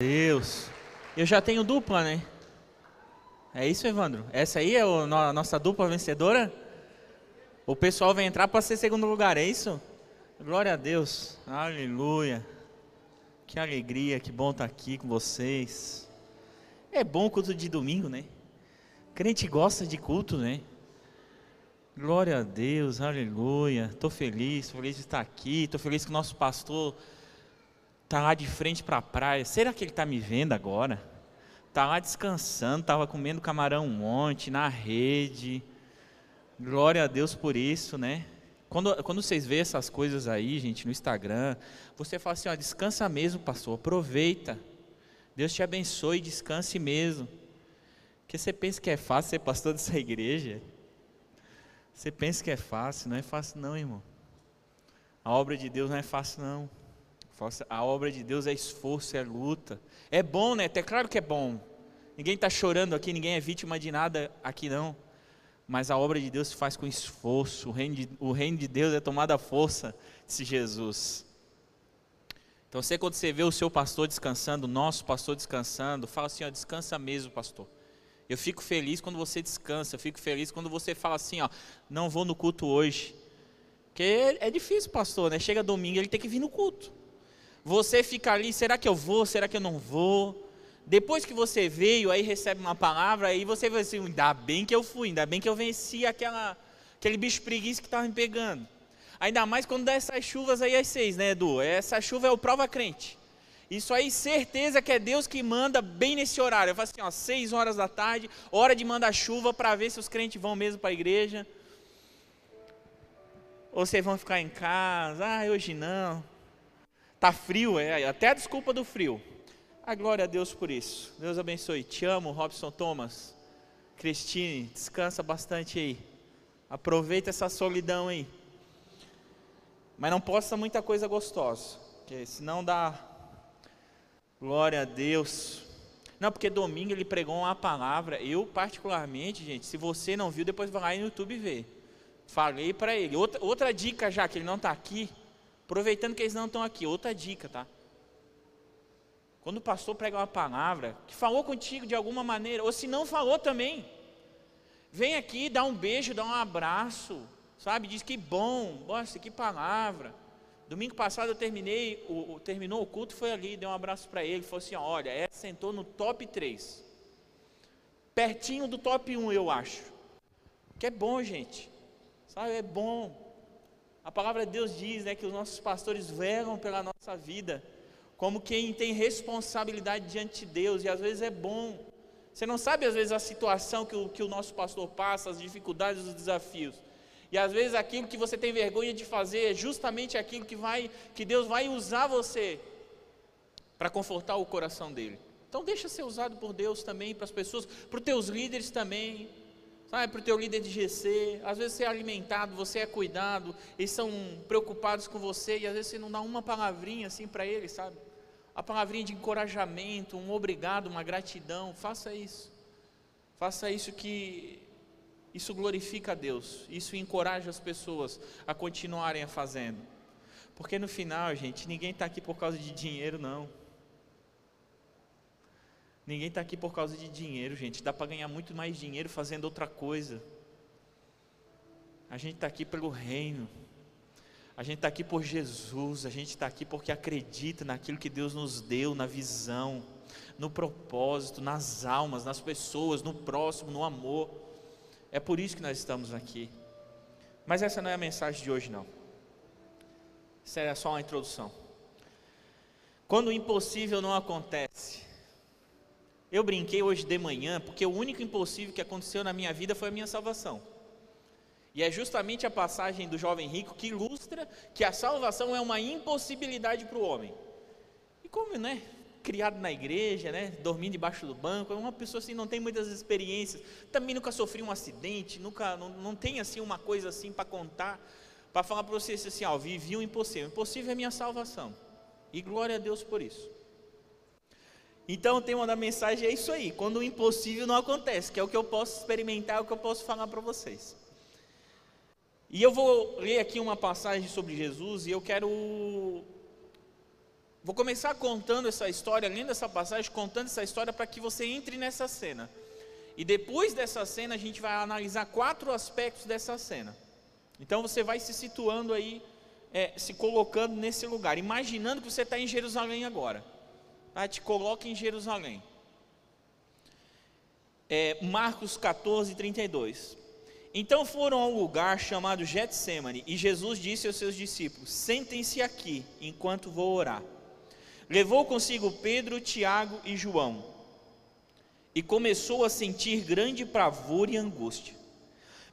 Deus. Eu já tenho dupla, né? É isso, Evandro? Essa aí é a nossa dupla vencedora? O pessoal vai entrar para ser segundo lugar, é isso? Glória a Deus. Aleluia. Que alegria, que bom estar aqui com vocês. É bom o culto de domingo, né? Crente gosta de culto, né? Glória a Deus, aleluia. Estou feliz, feliz de estar aqui. Estou feliz que o nosso pastor está lá de frente para a praia. Será que ele está me vendo agora? Está lá descansando, estava comendo camarão ontem, na rede. Glória a Deus por isso, né? Quando, quando vocês veem essas coisas aí, gente, no Instagram, você fala assim, ó, descansa mesmo, pastor, aproveita. Deus te abençoe, descanse mesmo. Porque você pensa que é fácil ser pastor dessa igreja? Você pensa que é fácil, não é fácil não, irmão. A obra de Deus não é fácil não. A obra de Deus é esforço, é luta. É bom, né? É claro que é bom. Ninguém está chorando aqui, ninguém é vítima de nada aqui não. Mas a obra de Deus se faz com esforço. O reino de, o reino de Deus é tomada à força, disse Jesus. Então você quando você vê o seu pastor descansando, o nosso pastor descansando, fala assim, ó, descansa mesmo, pastor. Eu fico feliz quando você descansa, eu fico feliz quando você fala assim, ó, não vou no culto hoje. Porque é difícil, pastor, né? Chega domingo, ele tem que vir no culto. Você fica ali, será que eu vou? Será que eu não vou? Depois que você veio, aí recebe uma palavra, aí você vai assim, ainda bem que eu fui, ainda bem que eu venci aquela, aquele bicho preguiça que estava me pegando. Ainda mais quando dá essas chuvas aí às seis, né, Edu? Essa chuva é o prova crente. Isso aí, certeza que é Deus que manda bem nesse horário. Eu falo assim, ó, seis horas da tarde, hora de mandar chuva para ver se os crentes vão mesmo para a igreja. Ou vocês vão ficar em casa, ah, hoje não. Tá frio, é até a desculpa do frio. A glória a Deus por isso. Deus abençoe. Te amo, Robson Thomas. Cristine, descansa bastante aí. Aproveita essa solidão aí. Mas não posta muita coisa gostosa, porque senão dá glória a Deus. Não, porque domingo ele pregou uma palavra. Eu particularmente, gente, se você não viu, depois vai lá no YouTube ver. Falei para ele. Outra, outra dica já que ele não está aqui, Aproveitando que eles não estão aqui, outra dica, tá? Quando o pastor prega uma palavra, que falou contigo de alguma maneira, ou se não falou também, vem aqui, dá um beijo, dá um abraço, sabe? Diz que bom, nossa, que palavra. Domingo passado eu terminei, o, o terminou o culto, foi ali, dei um abraço para ele, falou assim: olha, essa sentou no top 3, pertinho do top 1, eu acho. Que é bom, gente, sabe? É bom. A palavra de Deus diz né, que os nossos pastores velam pela nossa vida, como quem tem responsabilidade diante de Deus, e às vezes é bom. Você não sabe, às vezes, a situação que o, que o nosso pastor passa, as dificuldades, os desafios. E às vezes aquilo que você tem vergonha de fazer é justamente aquilo que, vai, que Deus vai usar você para confortar o coração dele. Então deixa ser usado por Deus também, para as pessoas, para os teus líderes também, Sabe, para o teu líder de GC, às vezes você é alimentado, você é cuidado, eles são preocupados com você e às vezes você não dá uma palavrinha assim para eles, sabe? A palavrinha de encorajamento, um obrigado, uma gratidão, faça isso. Faça isso que isso glorifica a Deus, isso encoraja as pessoas a continuarem a fazendo. Porque no final, gente, ninguém está aqui por causa de dinheiro, não. Ninguém está aqui por causa de dinheiro, gente. Dá para ganhar muito mais dinheiro fazendo outra coisa. A gente está aqui pelo reino. A gente está aqui por Jesus. A gente está aqui porque acredita naquilo que Deus nos deu, na visão, no propósito, nas almas, nas pessoas, no próximo, no amor. É por isso que nós estamos aqui. Mas essa não é a mensagem de hoje, não. Isso é só uma introdução. Quando o impossível não acontece, eu brinquei hoje de manhã porque o único impossível que aconteceu na minha vida foi a minha salvação. E é justamente a passagem do jovem rico que ilustra que a salvação é uma impossibilidade para o homem. E como, né? Criado na igreja, né? Dormindo debaixo do banco, é uma pessoa assim não tem muitas experiências, também nunca sofreu um acidente, nunca não, não tem assim uma coisa assim para contar, para falar para você assim, ó, vivi o impossível. O impossível é minha salvação. E glória a Deus por isso. Então o tema da mensagem é isso aí, quando o impossível não acontece, que é o que eu posso experimentar, é o que eu posso falar para vocês. E eu vou ler aqui uma passagem sobre Jesus e eu quero Vou começar contando essa história, além dessa passagem, contando essa história para que você entre nessa cena. E depois dessa cena, a gente vai analisar quatro aspectos dessa cena. Então você vai se situando aí, é, se colocando nesse lugar, imaginando que você está em Jerusalém agora. Tá? Te coloque em Jerusalém. É, Marcos 14, 32. Então foram a um lugar chamado Getsemane, e Jesus disse aos seus discípulos: Sentem-se aqui, enquanto vou orar. Levou consigo Pedro, Tiago e João, e começou a sentir grande pavor e angústia.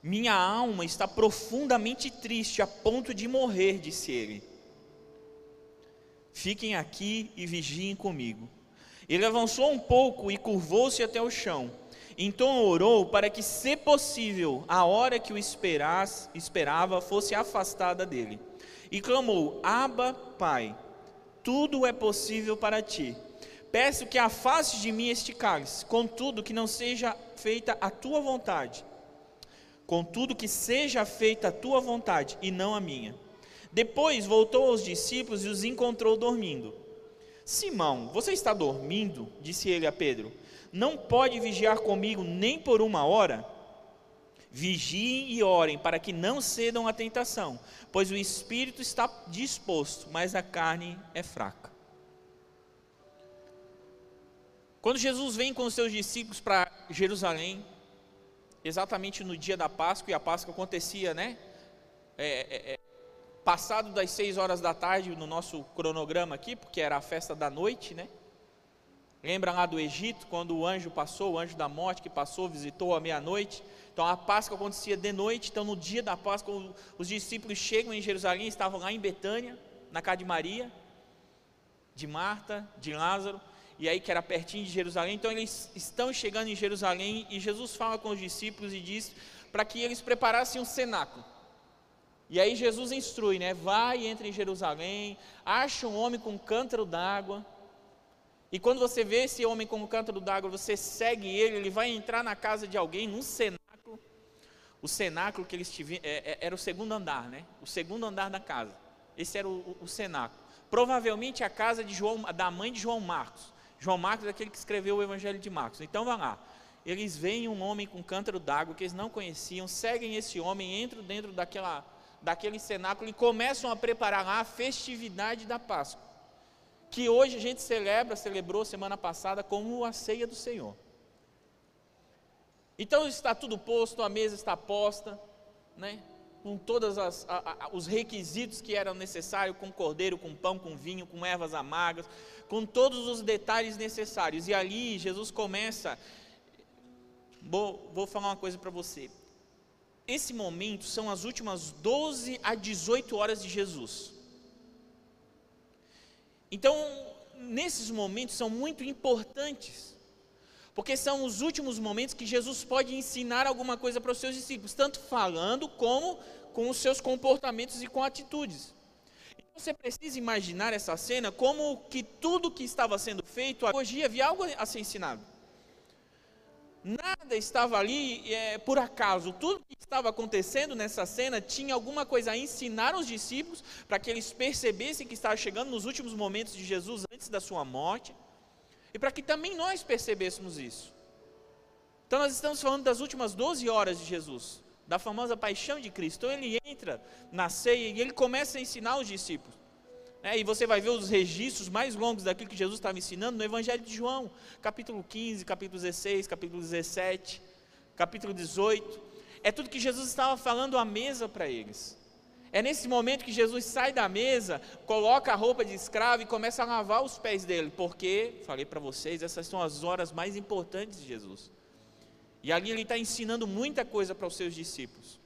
Minha alma está profundamente triste, a ponto de morrer, disse ele. Fiquem aqui e vigiem comigo. Ele avançou um pouco e curvou-se até o chão então orou para que, se possível, a hora que o esperava fosse afastada dele. E clamou: Abba, Pai, tudo é possível para ti. Peço que afaste de mim este cálice, contudo que não seja feita a tua vontade. Contudo que seja feita a tua vontade e não a minha. Depois voltou aos discípulos e os encontrou dormindo. Simão, você está dormindo? disse ele a Pedro não pode vigiar comigo nem por uma hora? Vigiem e orem para que não cedam à tentação, pois o espírito está disposto, mas a carne é fraca. Quando Jesus vem com os seus discípulos para Jerusalém, exatamente no dia da Páscoa, e a Páscoa acontecia, né? É, é, é, passado das seis horas da tarde no nosso cronograma aqui, porque era a festa da noite, né? Lembra lá do Egito, quando o anjo passou, o anjo da morte que passou, visitou à meia-noite. Então a Páscoa acontecia de noite. Então no dia da Páscoa, os discípulos chegam em Jerusalém, estavam lá em Betânia, na casa de Maria, de Marta, de Lázaro, e aí que era pertinho de Jerusalém. Então eles estão chegando em Jerusalém e Jesus fala com os discípulos e diz para que eles preparassem um cenáculo. E aí Jesus instrui, né? Vai, entre em Jerusalém, acha um homem com um cântaro d'água e quando você vê esse homem com o cântaro d'água, você segue ele, ele vai entrar na casa de alguém, num cenáculo. O cenáculo que eles tiveram, é, é, era o segundo andar, né? O segundo andar da casa. Esse era o, o, o cenáculo. Provavelmente a casa de João, da mãe de João Marcos. João Marcos é aquele que escreveu o Evangelho de Marcos. Então vá lá. Eles veem um homem com cântaro d'água que eles não conheciam, seguem esse homem, entram dentro daquela, daquele cenáculo e começam a preparar lá a festividade da Páscoa que hoje a gente celebra, celebrou semana passada como a ceia do Senhor. Então está tudo posto, a mesa está posta, né? com todos os requisitos que eram necessários, com cordeiro, com pão, com vinho, com ervas amargas, com todos os detalhes necessários. E ali Jesus começa. Vou, vou falar uma coisa para você. Esse momento são as últimas 12 a 18 horas de Jesus. Então, nesses momentos são muito importantes, porque são os últimos momentos que Jesus pode ensinar alguma coisa para os seus discípulos, tanto falando como com os seus comportamentos e com atitudes. Então, você precisa imaginar essa cena como que tudo que estava sendo feito, hoje havia algo a ser ensinado. Nada estava ali é, por acaso. Tudo que estava acontecendo nessa cena tinha alguma coisa a ensinar aos discípulos para que eles percebessem que estava chegando nos últimos momentos de Jesus antes da sua morte e para que também nós percebêssemos isso. Então nós estamos falando das últimas 12 horas de Jesus, da famosa paixão de Cristo. Então ele entra na ceia e ele começa a ensinar os discípulos. É, e você vai ver os registros mais longos daquilo que Jesus estava ensinando no Evangelho de João, capítulo 15, capítulo 16, capítulo 17, capítulo 18. É tudo que Jesus estava falando à mesa para eles. É nesse momento que Jesus sai da mesa, coloca a roupa de escravo e começa a lavar os pés dele, porque, falei para vocês, essas são as horas mais importantes de Jesus. E ali ele está ensinando muita coisa para os seus discípulos.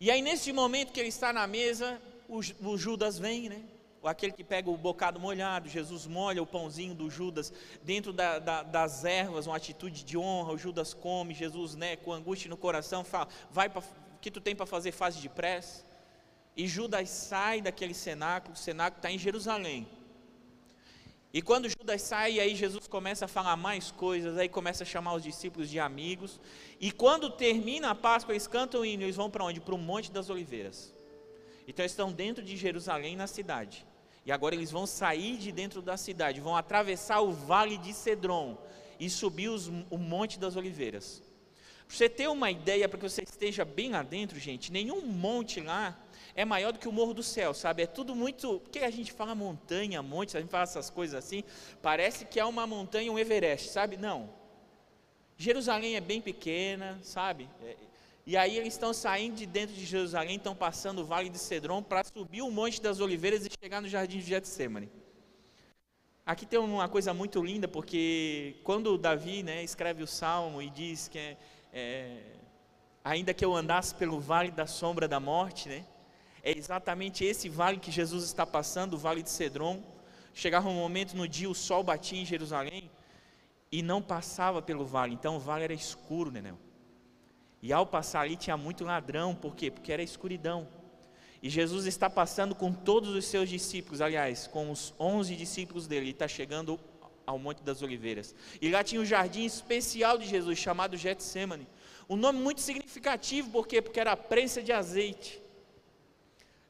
E aí, nesse momento que ele está na mesa, o, o Judas vem, né? aquele que pega o bocado molhado, Jesus molha o pãozinho do Judas dentro da, da, das ervas, uma atitude de honra, o Judas come, Jesus, né, com angústia no coração, fala, vai para, que tu tem para fazer, faz depressa, e Judas sai daquele cenáculo, o cenáculo está em Jerusalém, e quando Judas sai, aí Jesus começa a falar mais coisas, aí começa a chamar os discípulos de amigos, e quando termina a Páscoa, eles cantam hino, eles vão para onde? Para o Monte das Oliveiras, então estão dentro de Jerusalém, na cidade. E agora eles vão sair de dentro da cidade, vão atravessar o vale de Cedron e subir os, o Monte das Oliveiras. Para você ter uma ideia, para que você esteja bem lá dentro, gente, nenhum monte lá é maior do que o Morro do Céu, sabe? É tudo muito. Porque a gente fala montanha, monte, a gente fala essas coisas assim, parece que é uma montanha, um Everest, sabe? Não. Jerusalém é bem pequena, sabe? É, e aí eles estão saindo de dentro de Jerusalém, estão passando o Vale de Cedron para subir o Monte das Oliveiras e chegar no Jardim de Getsemane. Aqui tem uma coisa muito linda, porque quando Davi né, escreve o Salmo e diz que é, é, ainda que eu andasse pelo vale da sombra da morte, né, é exatamente esse vale que Jesus está passando, o vale de Cedron. Chegava um momento no dia, o sol batia em Jerusalém e não passava pelo vale, então o vale era escuro, Nenel. E ao passar ali tinha muito ladrão, por quê? Porque era escuridão. E Jesus está passando com todos os seus discípulos, aliás, com os onze discípulos dele, ele está chegando ao Monte das Oliveiras. E lá tinha um jardim especial de Jesus, chamado Getsemane. Um nome muito significativo, por quê? Porque era a prensa de azeite,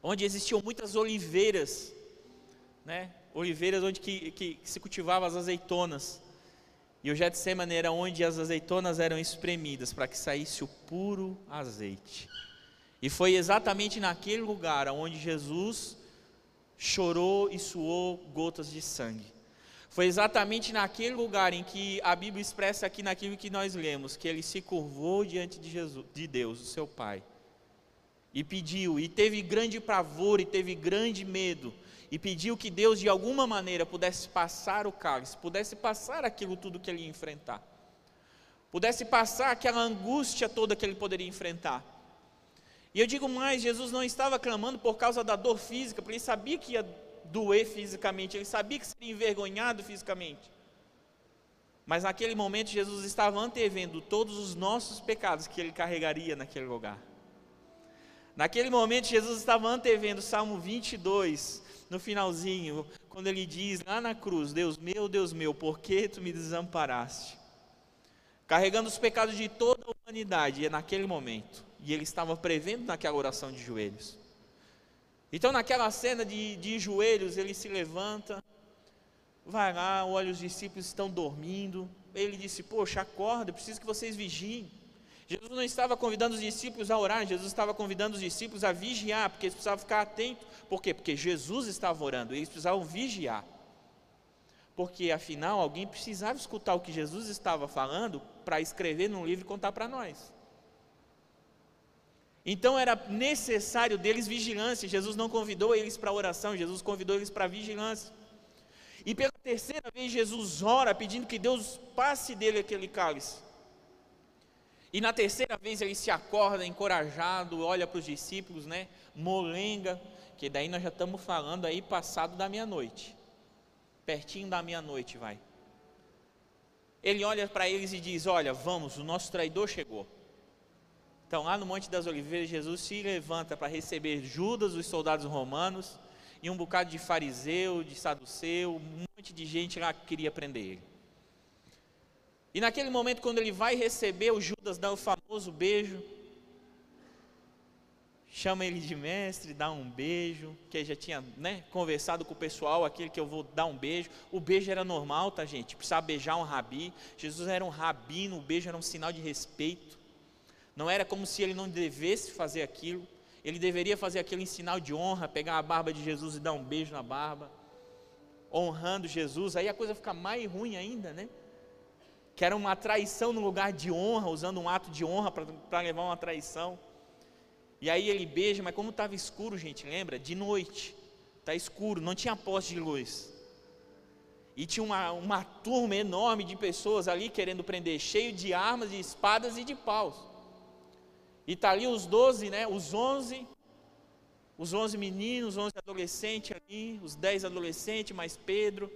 onde existiam muitas oliveiras, né? oliveiras onde que, que, que se cultivavam as azeitonas. E o Getsemane era onde as azeitonas eram espremidas para que saísse o puro azeite. E foi exatamente naquele lugar onde Jesus chorou e suou gotas de sangue. Foi exatamente naquele lugar em que a Bíblia expressa aqui naquilo que nós lemos, que ele se curvou diante de Jesus, de Deus, o seu Pai, e pediu, e teve grande pavor e teve grande medo, e pediu que Deus de alguma maneira pudesse passar o cálice, pudesse passar aquilo tudo que ele ia enfrentar, pudesse passar aquela angústia toda que ele poderia enfrentar. E eu digo mais: Jesus não estava clamando por causa da dor física, porque ele sabia que ia doer fisicamente, ele sabia que seria envergonhado fisicamente. Mas naquele momento Jesus estava antevendo todos os nossos pecados que ele carregaria naquele lugar. Naquele momento Jesus estava antevendo Salmo 22, no finalzinho, quando ele diz lá na cruz: Deus meu, Deus meu, por que tu me desamparaste? Carregando os pecados de toda a humanidade, e é naquele momento, e ele estava prevendo naquela oração de joelhos. Então, naquela cena de, de joelhos, ele se levanta, vai lá, olha, os discípulos estão dormindo. Ele disse: Poxa, acorda, preciso que vocês vigiem. Jesus não estava convidando os discípulos a orar, Jesus estava convidando os discípulos a vigiar, porque eles precisavam ficar atentos. Por quê? Porque Jesus estava orando, eles precisavam vigiar. Porque afinal alguém precisava escutar o que Jesus estava falando para escrever num livro e contar para nós. Então era necessário deles vigilância. Jesus não convidou eles para oração, Jesus convidou eles para vigilância. E pela terceira vez Jesus ora pedindo que Deus passe dele aquele cálice. E na terceira vez ele se acorda encorajado, olha para os discípulos, né? Molenga, que daí nós já estamos falando aí passado da meia-noite. Pertinho da meia-noite vai. Ele olha para eles e diz: Olha, vamos, o nosso traidor chegou. Então, lá no Monte das Oliveiras, Jesus se levanta para receber Judas, os soldados romanos, e um bocado de fariseu, de saduceu, um monte de gente lá que queria prender ele. E naquele momento, quando ele vai receber, o Judas dá o famoso beijo, chama ele de mestre, dá um beijo, que já tinha né, conversado com o pessoal, aquele que eu vou dar um beijo. O beijo era normal, tá, gente? Precisava beijar um rabi. Jesus era um rabino, o beijo era um sinal de respeito. Não era como se ele não devesse fazer aquilo. Ele deveria fazer aquilo em sinal de honra, pegar a barba de Jesus e dar um beijo na barba, honrando Jesus. Aí a coisa fica mais ruim ainda, né? Que era uma traição no lugar de honra, usando um ato de honra para levar uma traição. E aí ele beija, mas como estava escuro, gente, lembra? De noite, está escuro, não tinha poste de luz. E tinha uma, uma turma enorme de pessoas ali querendo prender, cheio de armas, de espadas e de paus. E está ali os doze, né? Os onze, os onze meninos, os onze adolescentes ali, os dez adolescentes, mais Pedro,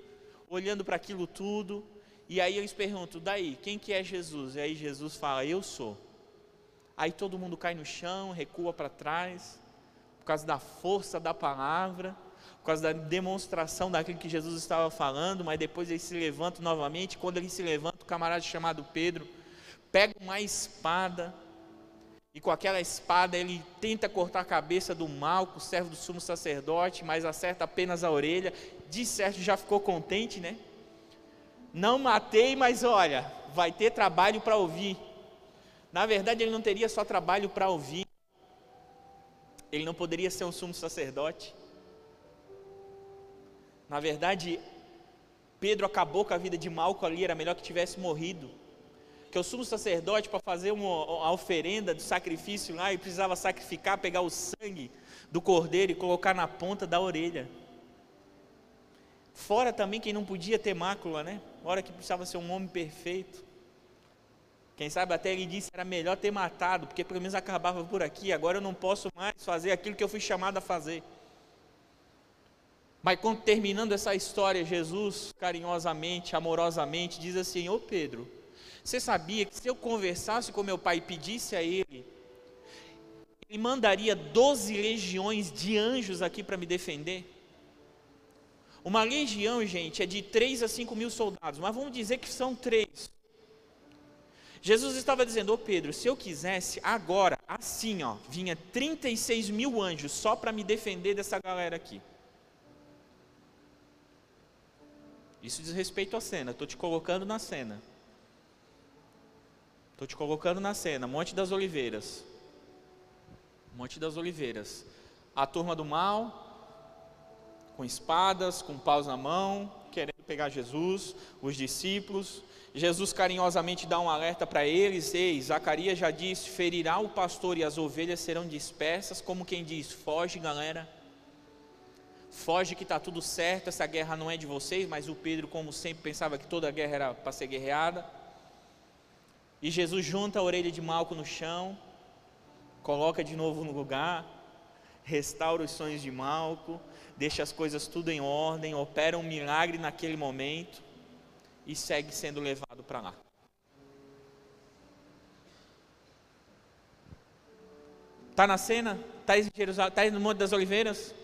olhando para aquilo tudo. E aí eles perguntam, daí, quem que é Jesus? E aí Jesus fala, eu sou. Aí todo mundo cai no chão, recua para trás, por causa da força da palavra, por causa da demonstração daquilo que Jesus estava falando, mas depois ele se levanta novamente. Quando ele se levanta, o camarada chamado Pedro pega uma espada e com aquela espada ele tenta cortar a cabeça do Malco, servo do sumo sacerdote, mas acerta apenas a orelha. De certo já ficou contente, né? Não matei, mas olha, vai ter trabalho para ouvir. Na verdade, ele não teria só trabalho para ouvir, ele não poderia ser um sumo sacerdote. Na verdade, Pedro acabou com a vida de Malco ali, era melhor que tivesse morrido. Que o sumo sacerdote, para fazer uma, uma oferenda de sacrifício lá, ele precisava sacrificar, pegar o sangue do cordeiro e colocar na ponta da orelha. Fora também quem não podia ter mácula, né? Hora que precisava ser um homem perfeito. Quem sabe até ele disse que era melhor ter matado, porque pelo menos acabava por aqui. Agora eu não posso mais fazer aquilo que eu fui chamado a fazer. Mas quando terminando essa história, Jesus carinhosamente, amorosamente, diz assim: Ô Pedro, você sabia que se eu conversasse com meu pai e pedisse a ele, ele mandaria 12 legiões de anjos aqui para me defender? Uma legião, gente, é de 3 a 5 mil soldados, mas vamos dizer que são três. Jesus estava dizendo, ô Pedro, se eu quisesse, agora, assim, ó, vinha 36 mil anjos só para me defender dessa galera aqui. Isso diz respeito à cena, estou te colocando na cena. Estou te colocando na cena, Monte das Oliveiras. Monte das Oliveiras. A turma do mal, com espadas, com paus na mão, querendo pegar Jesus, os discípulos. Jesus carinhosamente dá um alerta para eles: Ei, Zacarias já disse: ferirá o pastor e as ovelhas serão dispersas, como quem diz: foge, galera. Foge que está tudo certo, essa guerra não é de vocês, mas o Pedro, como sempre, pensava que toda guerra era para ser guerreada. E Jesus junta a orelha de Malco no chão, coloca de novo no lugar, restaura os sonhos de Malco, deixa as coisas tudo em ordem, opera um milagre naquele momento e segue sendo levado para lá. Está na cena? Está tá no Monte das Oliveiras?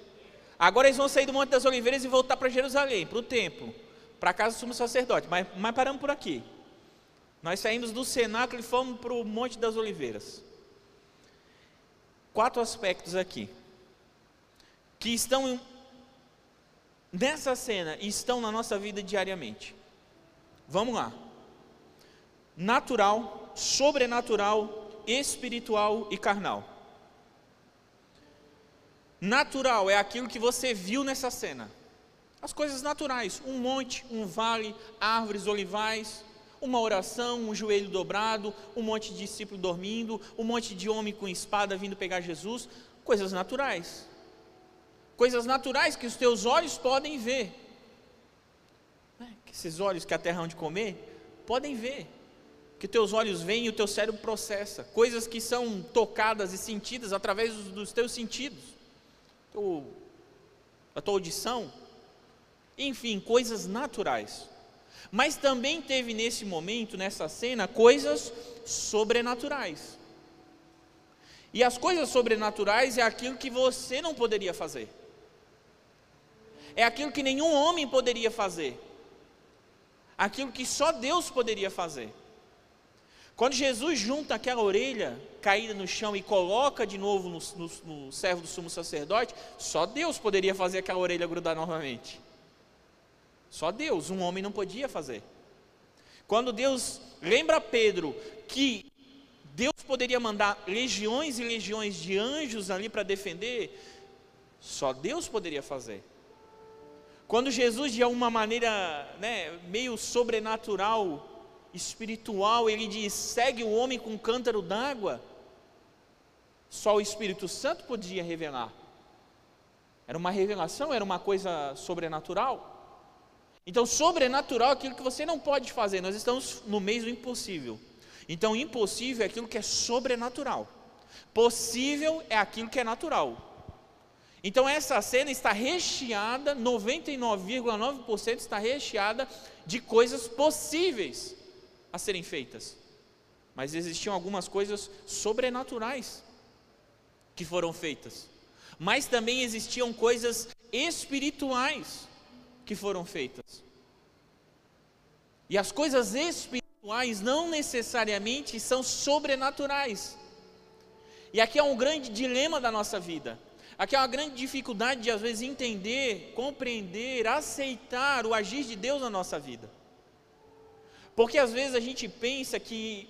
Agora eles vão sair do Monte das Oliveiras e voltar para Jerusalém, para o templo, para a casa do sumo sacerdote. Mas, mas paramos por aqui. Nós saímos do cenáculo e fomos para o Monte das Oliveiras. Quatro aspectos aqui que estão nessa cena estão na nossa vida diariamente. Vamos lá. Natural, sobrenatural, espiritual e carnal. Natural é aquilo que você viu nessa cena. As coisas naturais, um monte, um vale, árvores, olivais, uma oração, um joelho dobrado, um monte de discípulo dormindo, um monte de homem com espada vindo pegar Jesus, coisas naturais. Coisas naturais que os teus olhos podem ver. Né? Que esses olhos que a terra hão de comer, podem ver. Que teus olhos veem e o teu cérebro processa. Coisas que são tocadas e sentidas através dos teus sentidos teu, a tua audição, enfim, coisas naturais. Mas também teve nesse momento, nessa cena, coisas sobrenaturais. E as coisas sobrenaturais é aquilo que você não poderia fazer. É aquilo que nenhum homem poderia fazer. Aquilo que só Deus poderia fazer. Quando Jesus junta aquela orelha caída no chão e coloca de novo no, no, no servo do sumo sacerdote, só Deus poderia fazer aquela orelha grudar novamente. Só Deus, um homem não podia fazer. Quando Deus lembra Pedro que Deus poderia mandar legiões e legiões de anjos ali para defender, só Deus poderia fazer. Quando Jesus, de alguma maneira né, meio sobrenatural, espiritual, ele diz: segue o homem com um cântaro d'água. Só o Espírito Santo podia revelar. Era uma revelação, era uma coisa sobrenatural. Então, sobrenatural é aquilo que você não pode fazer. Nós estamos no meio do impossível. Então, impossível é aquilo que é sobrenatural. Possível é aquilo que é natural. Então, essa cena está recheada, 99,9% está recheada de coisas possíveis a serem feitas. Mas existiam algumas coisas sobrenaturais que foram feitas. Mas também existiam coisas espirituais que foram feitas. E as coisas espirituais não necessariamente são sobrenaturais. E aqui é um grande dilema da nossa vida. Aqui é uma grande dificuldade de, às vezes, entender, compreender, aceitar o agir de Deus na nossa vida. Porque às vezes a gente pensa que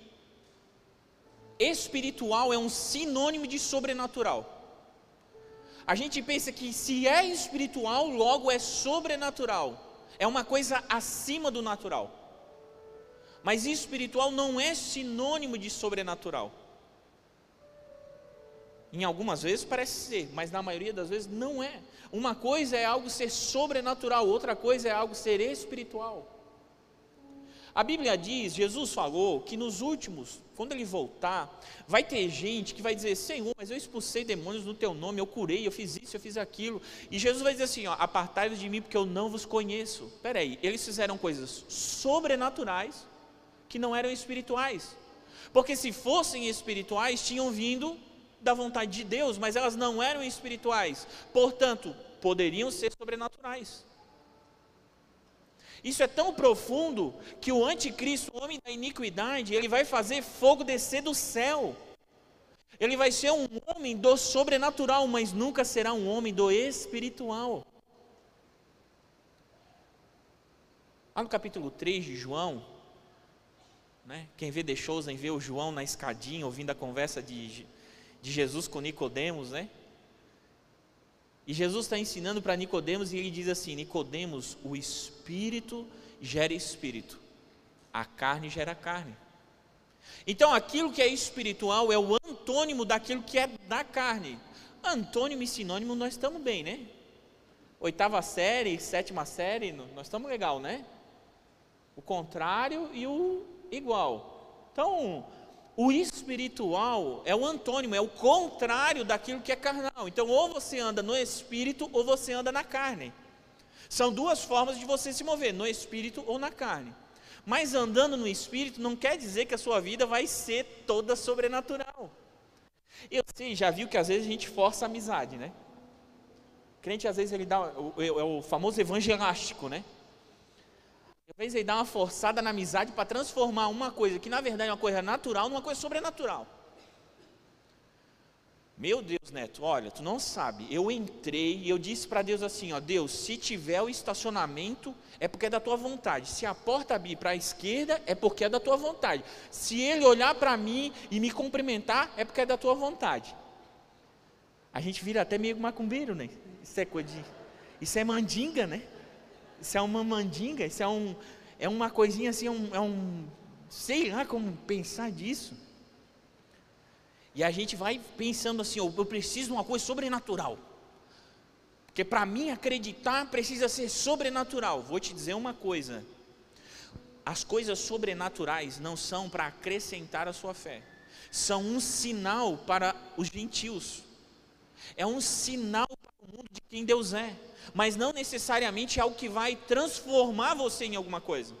espiritual é um sinônimo de sobrenatural. A gente pensa que se é espiritual, logo é sobrenatural. É uma coisa acima do natural. Mas espiritual não é sinônimo de sobrenatural. Em algumas vezes parece ser, mas na maioria das vezes não é. Uma coisa é algo ser sobrenatural, outra coisa é algo ser espiritual. A Bíblia diz, Jesus falou que nos últimos, quando ele voltar, vai ter gente que vai dizer: Senhor, mas eu expulsei demônios no teu nome, eu curei, eu fiz isso, eu fiz aquilo. E Jesus vai dizer assim: Apartai-vos de mim, porque eu não vos conheço. Peraí, eles fizeram coisas sobrenaturais que não eram espirituais. Porque se fossem espirituais, tinham vindo da vontade de Deus, mas elas não eram espirituais. Portanto, poderiam ser sobrenaturais. Isso é tão profundo que o anticristo, o homem da iniquidade, ele vai fazer fogo descer do céu. Ele vai ser um homem do sobrenatural, mas nunca será um homem do espiritual. Lá no capítulo 3 de João, né, quem vê The Chosen vê o João na escadinha ouvindo a conversa de, de Jesus com Nicodemos, né? E Jesus está ensinando para Nicodemos e ele diz assim: Nicodemos, o espírito gera espírito, a carne gera carne. Então aquilo que é espiritual é o antônimo daquilo que é da carne. Antônimo e sinônimo nós estamos bem, né? Oitava série, sétima série, nós estamos legal, né? O contrário e o igual. Então, o espiritual é o antônimo, é o contrário daquilo que é carnal. Então, ou você anda no espírito ou você anda na carne. São duas formas de você se mover, no espírito ou na carne. Mas andando no espírito não quer dizer que a sua vida vai ser toda sobrenatural. Eu sei, já viu que às vezes a gente força a amizade, né? O crente às vezes ele dá, é o famoso evangelástico, né? Talvez ele dá uma forçada na amizade para transformar uma coisa que na verdade é uma coisa natural numa coisa sobrenatural. Meu Deus, Neto, olha, tu não sabe. Eu entrei e eu disse para Deus assim, ó, Deus, se tiver o estacionamento é porque é da tua vontade. Se a porta abrir para a esquerda é porque é da tua vontade. Se ele olhar para mim e me cumprimentar é porque é da tua vontade. A gente vira até meio macumbeiro, né? Isso é coisa de, isso é mandinga, né? Isso é uma mandinga, isso é, um, é uma coisinha assim, é um, é um. Sei lá como pensar disso. E a gente vai pensando assim: eu preciso de uma coisa sobrenatural. Porque para mim acreditar precisa ser sobrenatural. Vou te dizer uma coisa: as coisas sobrenaturais não são para acrescentar a sua fé, são um sinal para os gentios, é um sinal para o mundo de quem Deus é mas não necessariamente é algo que vai transformar você em alguma coisa.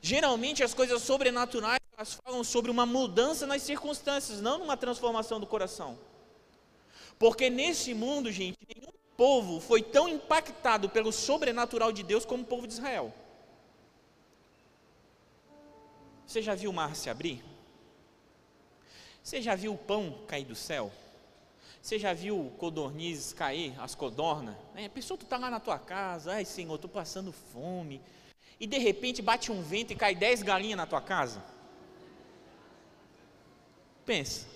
Geralmente as coisas sobrenaturais falam sobre uma mudança nas circunstâncias, não numa transformação do coração. Porque nesse mundo, gente, nenhum povo foi tão impactado pelo sobrenatural de Deus como o povo de Israel. Você já viu o mar se abrir? Você já viu o pão cair do céu? Você já viu codornizes cair, as codornas? Né? A pessoa tu está lá na tua casa, ai Senhor, estou passando fome. E de repente bate um vento e cai dez galinhas na tua casa. Pensa.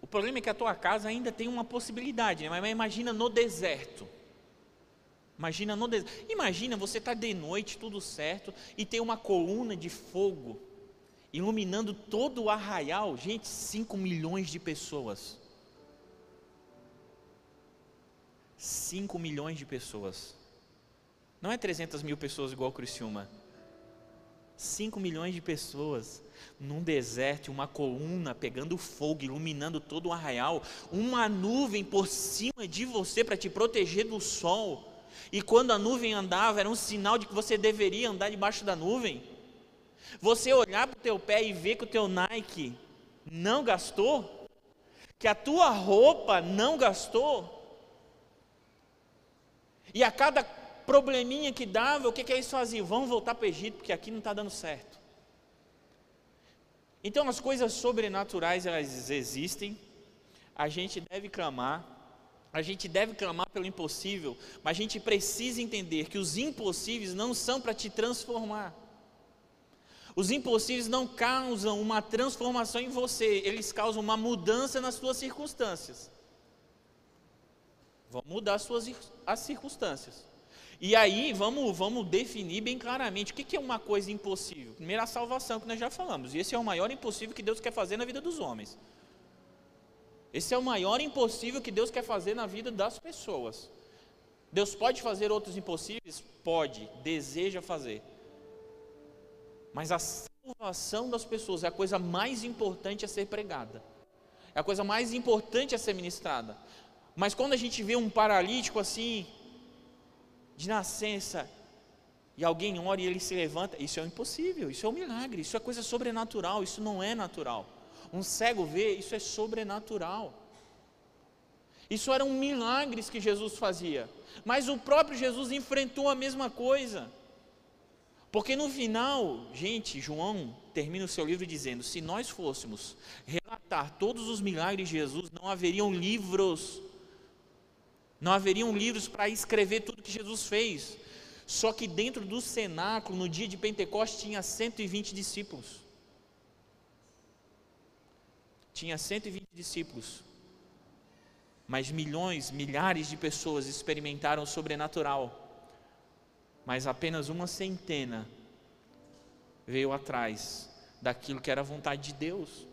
O problema é que a tua casa ainda tem uma possibilidade, né? mas imagina no deserto. Imagina no deserto. Imagina você estar tá de noite, tudo certo, e tem uma coluna de fogo iluminando todo o arraial, gente, 5 milhões de pessoas. 5 milhões de pessoas. Não é 300 mil pessoas igual Criciúma. 5 milhões de pessoas num deserto, uma coluna pegando fogo, iluminando todo o arraial, uma nuvem por cima de você para te proteger do sol. E quando a nuvem andava, era um sinal de que você deveria andar debaixo da nuvem. Você olhar para o teu pé e ver que o teu Nike não gastou, que a tua roupa não gastou, e a cada probleminha que dava, o que, que eles faziam? Vamos voltar para o Egito, porque aqui não está dando certo. Então as coisas sobrenaturais elas existem. A gente deve clamar, a gente deve clamar pelo impossível, mas a gente precisa entender que os impossíveis não são para te transformar. Os impossíveis não causam uma transformação em você, eles causam uma mudança nas suas circunstâncias. Vão mudar as suas as circunstâncias. E aí, vamos, vamos definir bem claramente o que, é uma coisa impossível. Primeiro, a salvação, que nós já falamos. E esse é o maior impossível que Deus quer fazer na vida dos homens. Esse é o maior impossível que Deus quer fazer na vida das pessoas. Deus pode fazer outros impossíveis? Pode, deseja fazer. Mas a salvação das pessoas é a coisa mais importante a ser pregada. É a coisa mais importante a ser ministrada. Mas quando a gente vê um paralítico assim, de nascença, e alguém ora e ele se levanta, isso é impossível, isso é um milagre, isso é coisa sobrenatural, isso não é natural um cego vê, isso é sobrenatural. Isso eram milagres que Jesus fazia. Mas o próprio Jesus enfrentou a mesma coisa. Porque no final, gente, João termina o seu livro dizendo: se nós fôssemos relatar todos os milagres de Jesus, não haveriam livros, não haveriam livros para escrever tudo que Jesus fez. Só que dentro do cenáculo, no dia de Pentecostes, tinha 120 discípulos. Tinha 120 discípulos, mas milhões, milhares de pessoas experimentaram o sobrenatural, mas apenas uma centena veio atrás daquilo que era a vontade de Deus.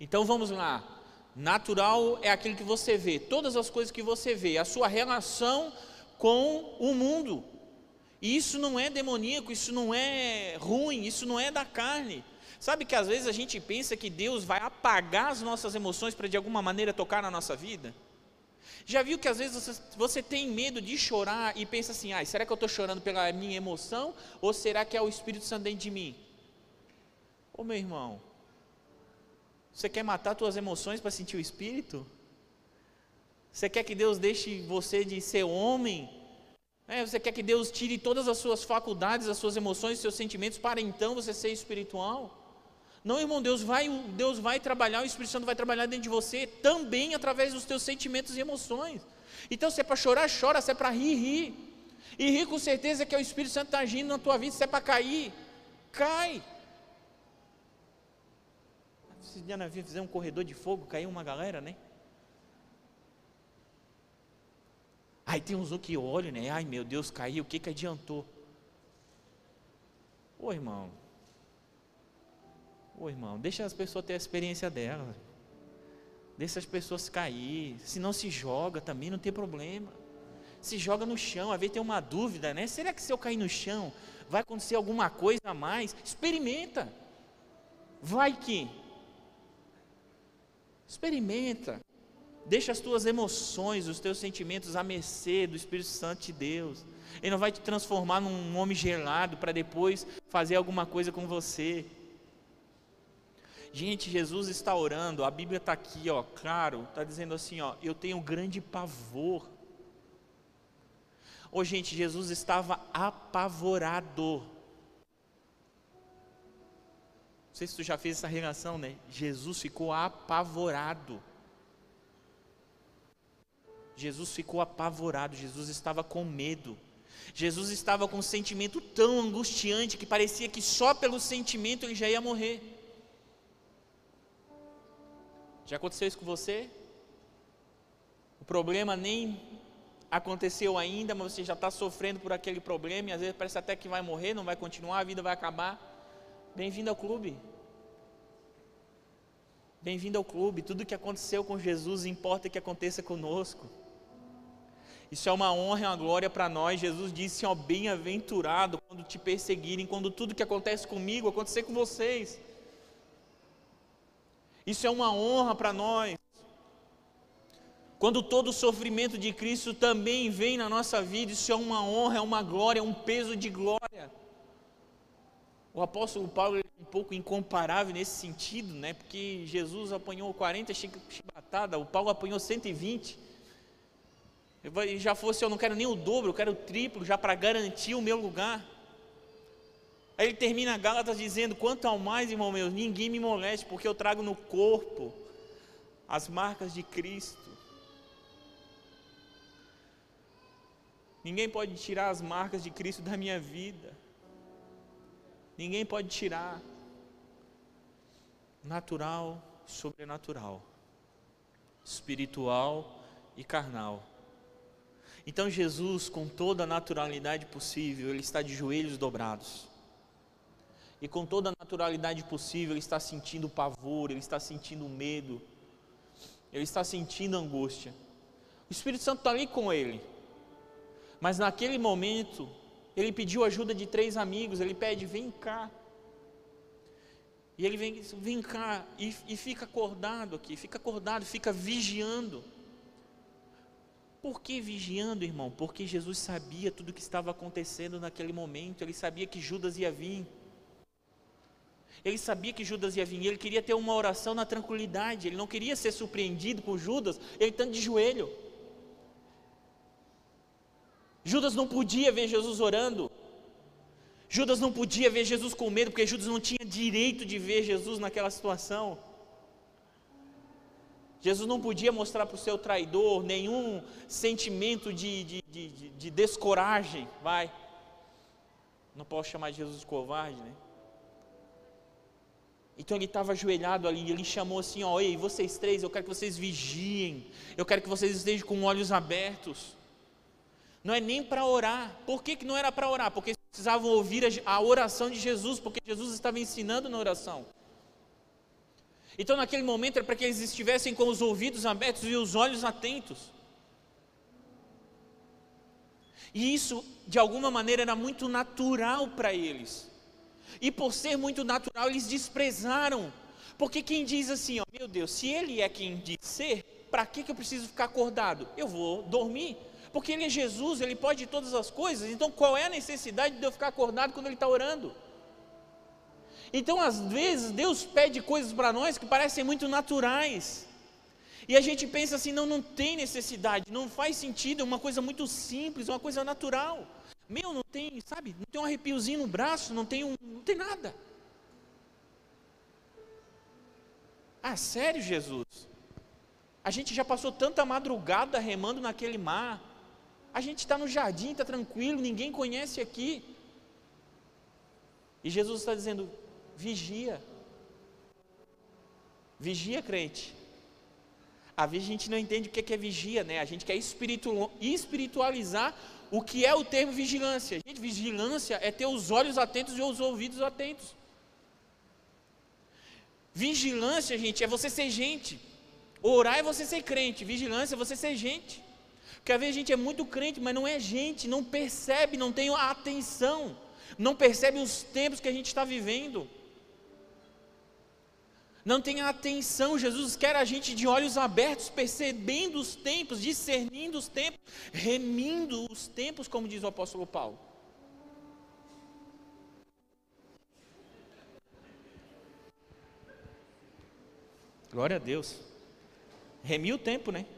Então vamos lá. Natural é aquilo que você vê, todas as coisas que você vê, a sua relação com o mundo. E isso não é demoníaco, isso não é ruim, isso não é da carne. Sabe que às vezes a gente pensa que Deus vai apagar as nossas emoções para de alguma maneira tocar na nossa vida? Já viu que às vezes você, você tem medo de chorar e pensa assim: ah, será que eu estou chorando pela minha emoção ou será que é o Espírito Santo dentro de mim? Ô meu irmão, você quer matar suas emoções para sentir o Espírito? Você quer que Deus deixe você de ser homem? É, você quer que Deus tire todas as suas faculdades, as suas emoções, seus sentimentos para então você ser espiritual? Não, irmão, Deus vai, Deus vai trabalhar, o Espírito Santo vai trabalhar dentro de você também através dos teus sentimentos e emoções. Então, se é para chorar, chora, se é para rir, ri. E rir com certeza que é o Espírito Santo está agindo na tua vida, se é para cair, cai. Esses dias nós fizemos um corredor de fogo, caiu uma galera, né? Aí tem uns que olham, né? Ai meu Deus, caiu, o que, que adiantou? Ô irmão, Ô irmão, deixa as pessoas ter a experiência dela. Deixa as pessoas cair. Se não se joga também, não tem problema. Se joga no chão, às vezes tem uma dúvida, né? Será que se eu cair no chão, vai acontecer alguma coisa a mais? Experimenta. Vai que. Experimenta. Deixa as tuas emoções, os teus sentimentos à mercê do Espírito Santo de Deus. Ele não vai te transformar num homem gelado para depois fazer alguma coisa com você. Gente, Jesus está orando, a Bíblia está aqui, ó, claro, está dizendo assim, ó, eu tenho grande pavor. Ô gente, Jesus estava apavorado. Não sei se tu já fez essa relação, né? Jesus ficou apavorado. Jesus ficou apavorado, Jesus estava com medo. Jesus estava com um sentimento tão angustiante que parecia que só pelo sentimento ele já ia morrer. Já aconteceu isso com você? O problema nem aconteceu ainda, mas você já está sofrendo por aquele problema e às vezes parece até que vai morrer, não vai continuar, a vida vai acabar. Bem-vindo ao clube. Bem-vindo ao clube. Tudo que aconteceu com Jesus importa que aconteça conosco. Isso é uma honra e uma glória para nós. Jesus disse: ó, bem-aventurado quando te perseguirem, quando tudo que acontece comigo acontecer com vocês. Isso é uma honra para nós. Quando todo o sofrimento de Cristo também vem na nossa vida, isso é uma honra, é uma glória, é um peso de glória. O apóstolo Paulo é um pouco incomparável nesse sentido, né? Porque Jesus apanhou 40 chibatadas, o Paulo apanhou 120. E já fosse, eu não quero nem o dobro, eu quero o triplo, já para garantir o meu lugar. Aí ele termina Gálatas dizendo: Quanto ao mais, irmão meu, ninguém me moleste, porque eu trago no corpo as marcas de Cristo. Ninguém pode tirar as marcas de Cristo da minha vida. Ninguém pode tirar. Natural, sobrenatural, espiritual e carnal. Então Jesus, com toda a naturalidade possível, ele está de joelhos dobrados. E com toda a naturalidade possível, ele está sentindo pavor, ele está sentindo medo, ele está sentindo angústia. O Espírito Santo está ali com ele. Mas naquele momento, ele pediu ajuda de três amigos, ele pede: vem cá. E ele vem, vem cá e, e fica acordado aqui, fica acordado, fica vigiando. Por que vigiando, irmão? Porque Jesus sabia tudo o que estava acontecendo naquele momento, ele sabia que Judas ia vir. Ele sabia que Judas ia vir, ele queria ter uma oração na tranquilidade, ele não queria ser surpreendido com Judas, ele estando de joelho. Judas não podia ver Jesus orando. Judas não podia ver Jesus com medo, porque Judas não tinha direito de ver Jesus naquela situação. Jesus não podia mostrar para o seu traidor nenhum sentimento de, de, de, de, descoragem, vai. Não posso chamar Jesus de covarde, né? Então ele estava ajoelhado ali, ele chamou assim: ó, ei, vocês três, eu quero que vocês vigiem, eu quero que vocês estejam com olhos abertos. Não é nem para orar. Por que, que não era para orar? Porque precisavam ouvir a oração de Jesus, porque Jesus estava ensinando na oração. Então, naquele momento, era para que eles estivessem com os ouvidos abertos e os olhos atentos. E isso, de alguma maneira, era muito natural para eles. E por ser muito natural, eles desprezaram. Porque quem diz assim, ó, meu Deus, se ele é quem diz ser, para que, que eu preciso ficar acordado? Eu vou dormir. Porque Ele é Jesus, Ele pode todas as coisas, então qual é a necessidade de eu ficar acordado quando Ele está orando? Então, às vezes, Deus pede coisas para nós que parecem muito naturais, e a gente pensa assim: não, não tem necessidade, não faz sentido, é uma coisa muito simples, uma coisa natural. Meu, não tem, sabe, não tem um arrepiozinho no braço, não tem, um, não tem nada. Ah, sério, Jesus? A gente já passou tanta madrugada remando naquele mar, a gente está no jardim, está tranquilo, ninguém conhece aqui. E Jesus está dizendo: vigia. Vigia, crente. Às vezes a gente não entende o que é vigia, né? A gente quer espiritualizar o que é o termo vigilância. Gente, vigilância é ter os olhos atentos e os ouvidos atentos. Vigilância, gente, é você ser gente. Orar é você ser crente. Vigilância é você ser gente. Porque às vezes a gente é muito crente, mas não é gente, não percebe, não tem a atenção, não percebe os tempos que a gente está vivendo. Não tem a atenção, Jesus quer a gente de olhos abertos, percebendo os tempos, discernindo os tempos, remindo os tempos, como diz o apóstolo Paulo. Glória a Deus. Remi o tempo, né?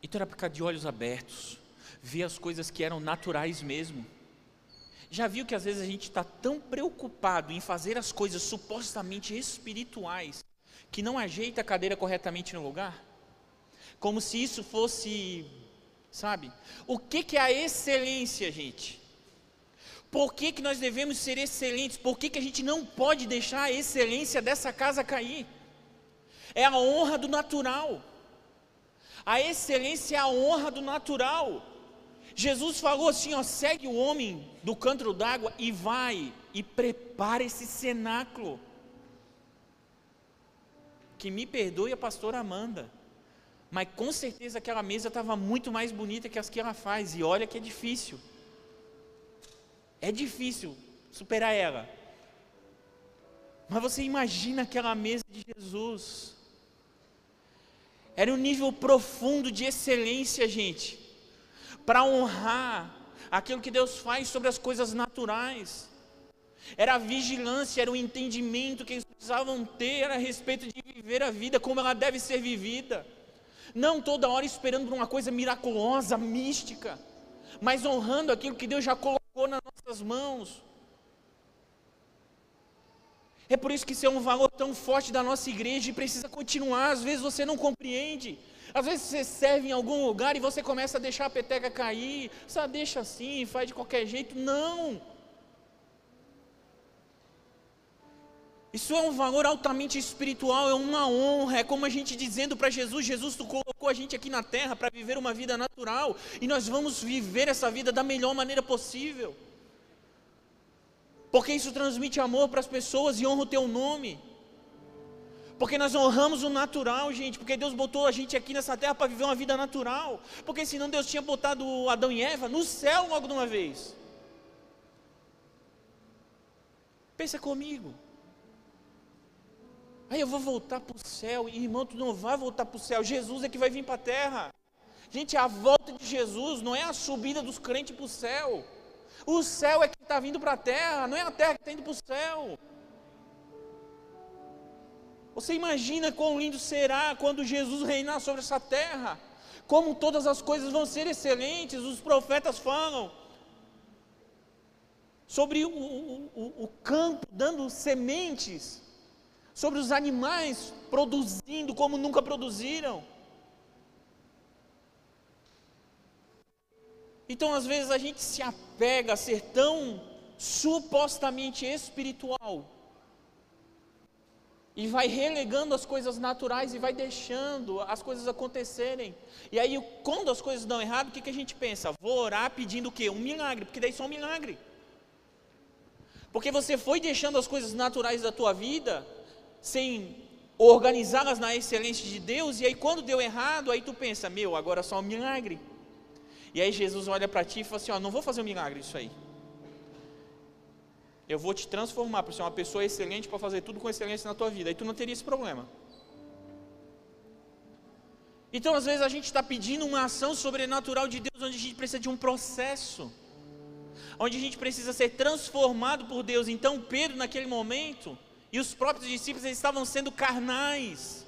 Então era para ficar de olhos abertos, ver as coisas que eram naturais mesmo. Já viu que às vezes a gente está tão preocupado em fazer as coisas supostamente espirituais que não ajeita a cadeira corretamente no lugar? Como se isso fosse, sabe? O que, que é a excelência, gente? Por que, que nós devemos ser excelentes? Por que, que a gente não pode deixar a excelência dessa casa cair? É a honra do natural. A excelência é a honra do natural. Jesus falou assim: ó, segue o homem do cântaro d'água e vai e prepara esse cenáculo. Que me perdoe a pastora Amanda, mas com certeza aquela mesa estava muito mais bonita que as que ela faz, e olha que é difícil. É difícil superar ela. Mas você imagina aquela mesa de Jesus era um nível profundo de excelência, gente, para honrar aquilo que Deus faz sobre as coisas naturais. Era a vigilância, era o entendimento que eles precisavam ter a respeito de viver a vida como ela deve ser vivida. Não toda hora esperando por uma coisa miraculosa, mística, mas honrando aquilo que Deus já colocou nas nossas mãos. É por isso que isso é um valor tão forte da nossa igreja e precisa continuar. Às vezes você não compreende. Às vezes você serve em algum lugar e você começa a deixar a peteca cair. Só deixa assim, faz de qualquer jeito. Não. Isso é um valor altamente espiritual, é uma honra, é como a gente dizendo para Jesus: Jesus, tu colocou a gente aqui na terra para viver uma vida natural e nós vamos viver essa vida da melhor maneira possível porque isso transmite amor para as pessoas e honra o teu nome. Porque nós honramos o natural, gente. Porque Deus botou a gente aqui nessa terra para viver uma vida natural. Porque senão Deus tinha botado Adão e Eva no céu logo de uma vez. Pensa comigo. Aí eu vou voltar para o céu. Irmão, tu não vai voltar para o céu. Jesus é que vai vir para a terra. Gente, a volta de Jesus não é a subida dos crentes para o céu. O céu é que está vindo para a terra, não é a terra que está indo para o céu. Você imagina quão lindo será quando Jesus reinar sobre essa terra? Como todas as coisas vão ser excelentes, os profetas falam sobre o, o, o campo dando sementes, sobre os animais produzindo como nunca produziram. Então, às vezes, a gente se apega a ser tão supostamente espiritual e vai relegando as coisas naturais e vai deixando as coisas acontecerem. E aí, quando as coisas dão errado, o que, que a gente pensa? Vou orar pedindo o quê? Um milagre, porque daí só um milagre. Porque você foi deixando as coisas naturais da tua vida sem organizá-las na excelência de Deus, e aí quando deu errado, aí tu pensa, meu, agora só um milagre. E aí Jesus olha para ti e fala assim: ó, não vou fazer um milagre isso aí. Eu vou te transformar para ser uma pessoa excelente para fazer tudo com excelência na tua vida. Aí tu não teria esse problema. Então, às vezes, a gente está pedindo uma ação sobrenatural de Deus, onde a gente precisa de um processo, onde a gente precisa ser transformado por Deus. Então, Pedro, naquele momento, e os próprios discípulos, eles estavam sendo carnais.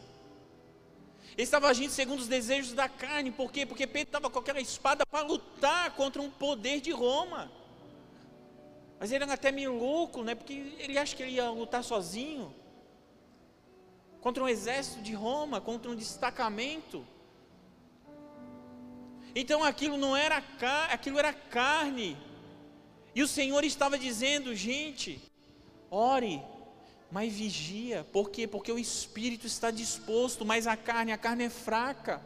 Ele estava agindo segundo os desejos da carne, por quê? Porque Pedro estava com aquela espada para lutar contra um poder de Roma. Mas ele era até meio louco, né? Porque ele acha que ele ia lutar sozinho contra um exército de Roma, contra um destacamento. Então aquilo não era aquilo era carne. E o Senhor estava dizendo, gente, ore, mas vigia. Por quê? Porque o espírito está disposto, mas a carne, a carne é fraca.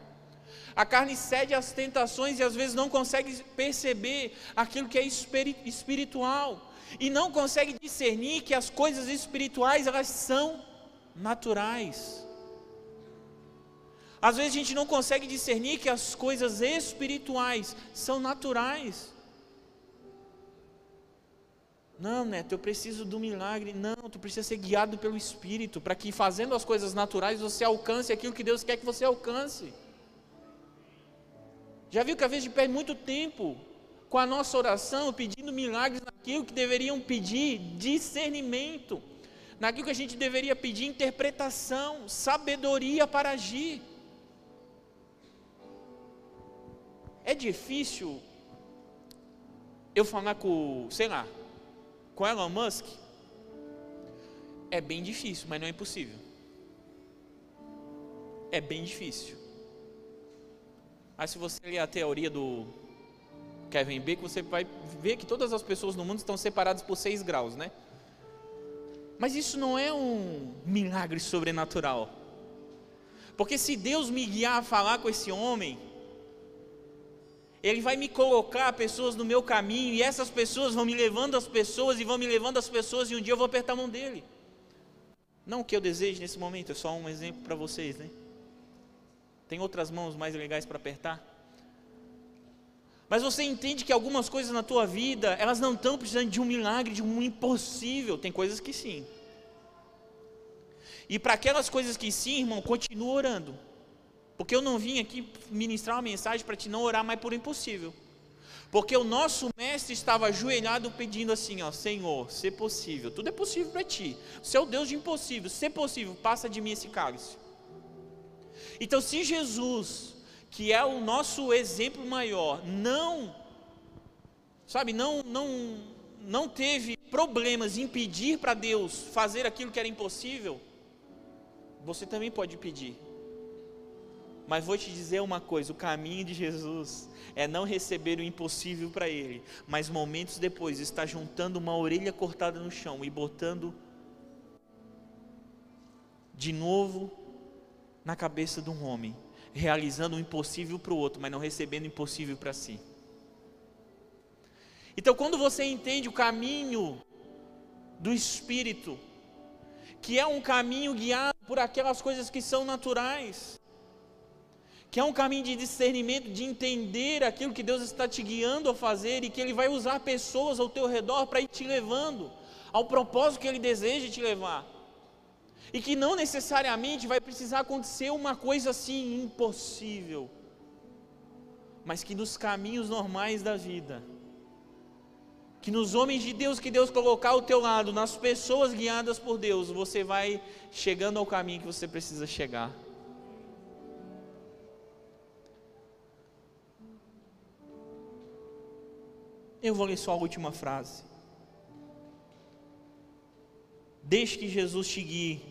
A carne cede às tentações e às vezes não consegue perceber aquilo que é espiritual e não consegue discernir que as coisas espirituais elas são naturais. Às vezes a gente não consegue discernir que as coisas espirituais são naturais. Não, Neto, eu preciso do milagre. Não, tu precisa ser guiado pelo Espírito, para que fazendo as coisas naturais você alcance aquilo que Deus quer que você alcance. Já viu que às vezes a gente perde muito tempo com a nossa oração pedindo milagres naquilo que deveriam pedir discernimento, naquilo que a gente deveria pedir interpretação, sabedoria para agir. É difícil eu falar com, sei lá, com Elon Musk, é bem difícil, mas não é impossível. É bem difícil. Mas se você ler a teoria do Kevin Bacon, você vai ver que todas as pessoas no mundo estão separadas por seis graus, né? Mas isso não é um milagre sobrenatural. Porque se Deus me guiar a falar com esse homem, ele vai me colocar pessoas no meu caminho e essas pessoas vão me levando as pessoas e vão me levando as pessoas e um dia eu vou apertar a mão dele. Não o que eu desejo nesse momento, é só um exemplo para vocês, né? Tem outras mãos mais legais para apertar? Mas você entende que algumas coisas na tua vida, elas não estão precisando de um milagre, de um impossível. Tem coisas que sim. E para aquelas coisas que sim, irmão, continua orando. Porque eu não vim aqui ministrar uma mensagem para te não orar mais por impossível. Porque o nosso mestre estava ajoelhado pedindo assim, ó, Senhor, se possível, tudo é possível para ti. Você é o Deus de impossível, se possível, passa de mim esse cálice. Então, se Jesus, que é o nosso exemplo maior, não, sabe, não, não, não teve problemas em pedir para Deus fazer aquilo que era impossível, você também pode pedir. Mas vou te dizer uma coisa: o caminho de Jesus é não receber o impossível para Ele, mas momentos depois estar juntando uma orelha cortada no chão e botando de novo na cabeça de um homem, realizando o impossível para o outro, mas não recebendo o impossível para si. Então, quando você entende o caminho do Espírito, que é um caminho guiado por aquelas coisas que são naturais, que é um caminho de discernimento, de entender aquilo que Deus está te guiando a fazer e que Ele vai usar pessoas ao teu redor para ir te levando ao propósito que Ele deseja te levar. E que não necessariamente vai precisar acontecer uma coisa assim impossível, mas que nos caminhos normais da vida, que nos homens de Deus que Deus colocar ao teu lado, nas pessoas guiadas por Deus, você vai chegando ao caminho que você precisa chegar. Eu vou ler só a última frase. Deixe que Jesus te guie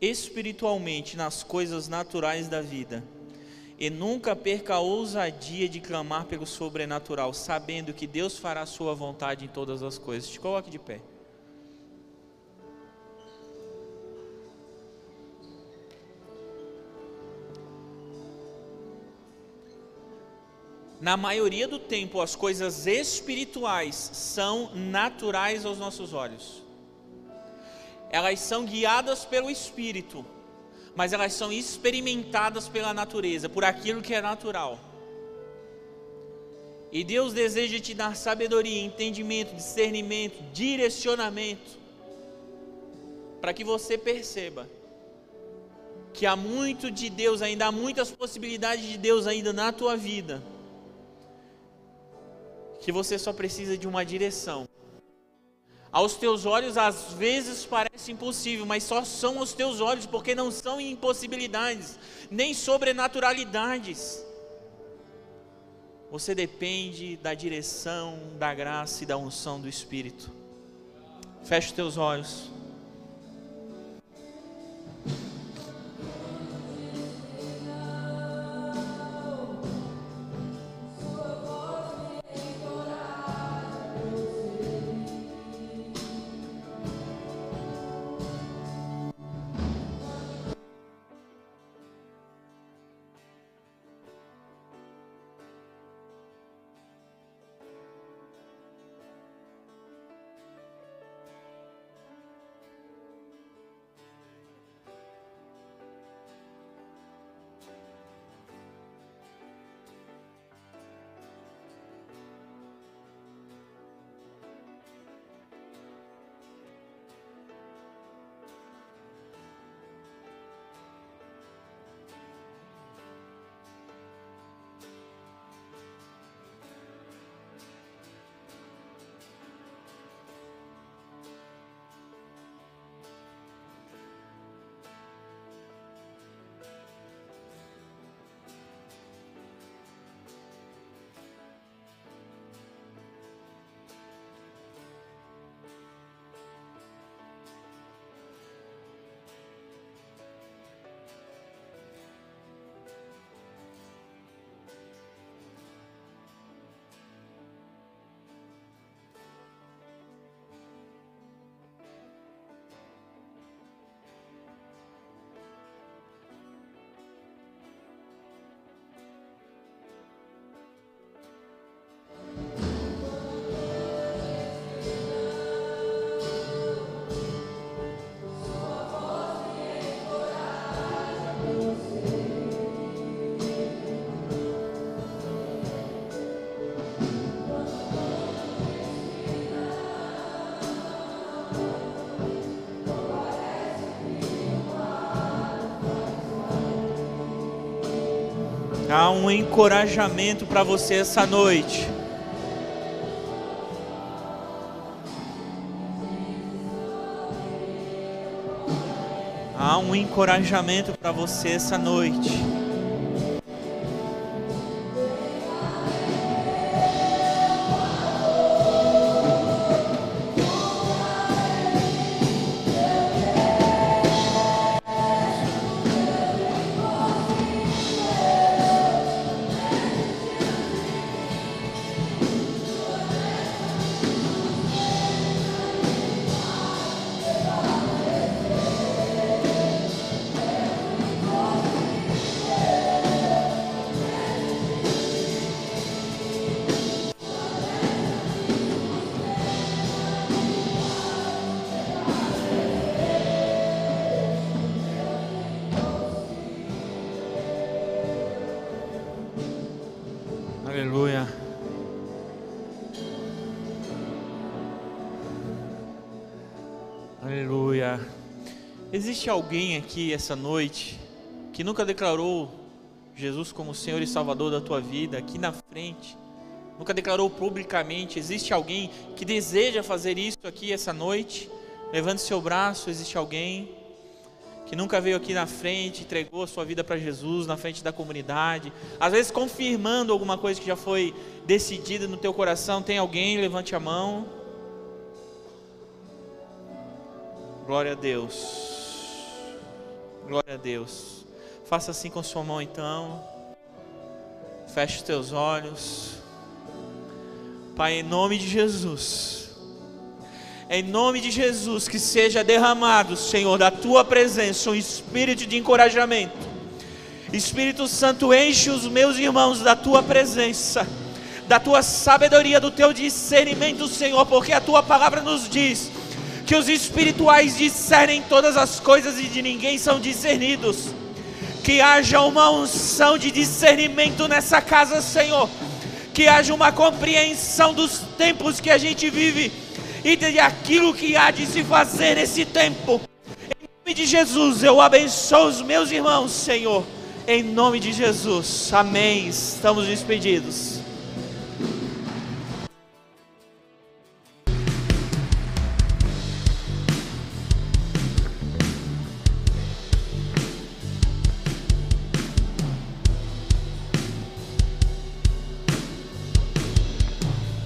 espiritualmente nas coisas naturais da vida e nunca perca a ousadia de clamar pelo sobrenatural, sabendo que Deus fará a sua vontade em todas as coisas. Te coloque de pé. na maioria do tempo, as coisas espirituais são naturais aos nossos olhos. Elas são guiadas pelo Espírito, mas elas são experimentadas pela natureza, por aquilo que é natural. E Deus deseja te dar sabedoria, entendimento, discernimento, direcionamento, para que você perceba que há muito de Deus ainda, há muitas possibilidades de Deus ainda na tua vida que você só precisa de uma direção. Aos teus olhos às vezes parece impossível, mas só são os teus olhos, porque não são impossibilidades, nem sobrenaturalidades. Você depende da direção, da graça e da unção do Espírito. Feche os teus olhos. Há um encorajamento para você essa noite. Há um encorajamento para você essa noite. Existe alguém aqui essa noite que nunca declarou Jesus como Senhor e Salvador da tua vida, aqui na frente? Nunca declarou publicamente? Existe alguém que deseja fazer isso aqui essa noite? Levante seu braço, existe alguém? que nunca veio aqui na frente, entregou a sua vida para Jesus, na frente da comunidade, às vezes confirmando alguma coisa que já foi decidida no teu coração, tem alguém? Levante a mão. Glória a Deus. Glória a Deus. Faça assim com sua mão então. Feche os teus olhos. Pai, em nome de Jesus. Em nome de Jesus, que seja derramado, Senhor, da tua presença, um espírito de encorajamento. Espírito Santo, enche os meus irmãos da tua presença, da tua sabedoria, do teu discernimento, Senhor, porque a tua palavra nos diz que os espirituais discernem todas as coisas e de ninguém são discernidos. Que haja uma unção de discernimento nessa casa, Senhor. Que haja uma compreensão dos tempos que a gente vive e de aquilo que há de se fazer nesse tempo. Em nome de Jesus, eu abençoo os meus irmãos, Senhor. Em nome de Jesus, amém. Estamos despedidos.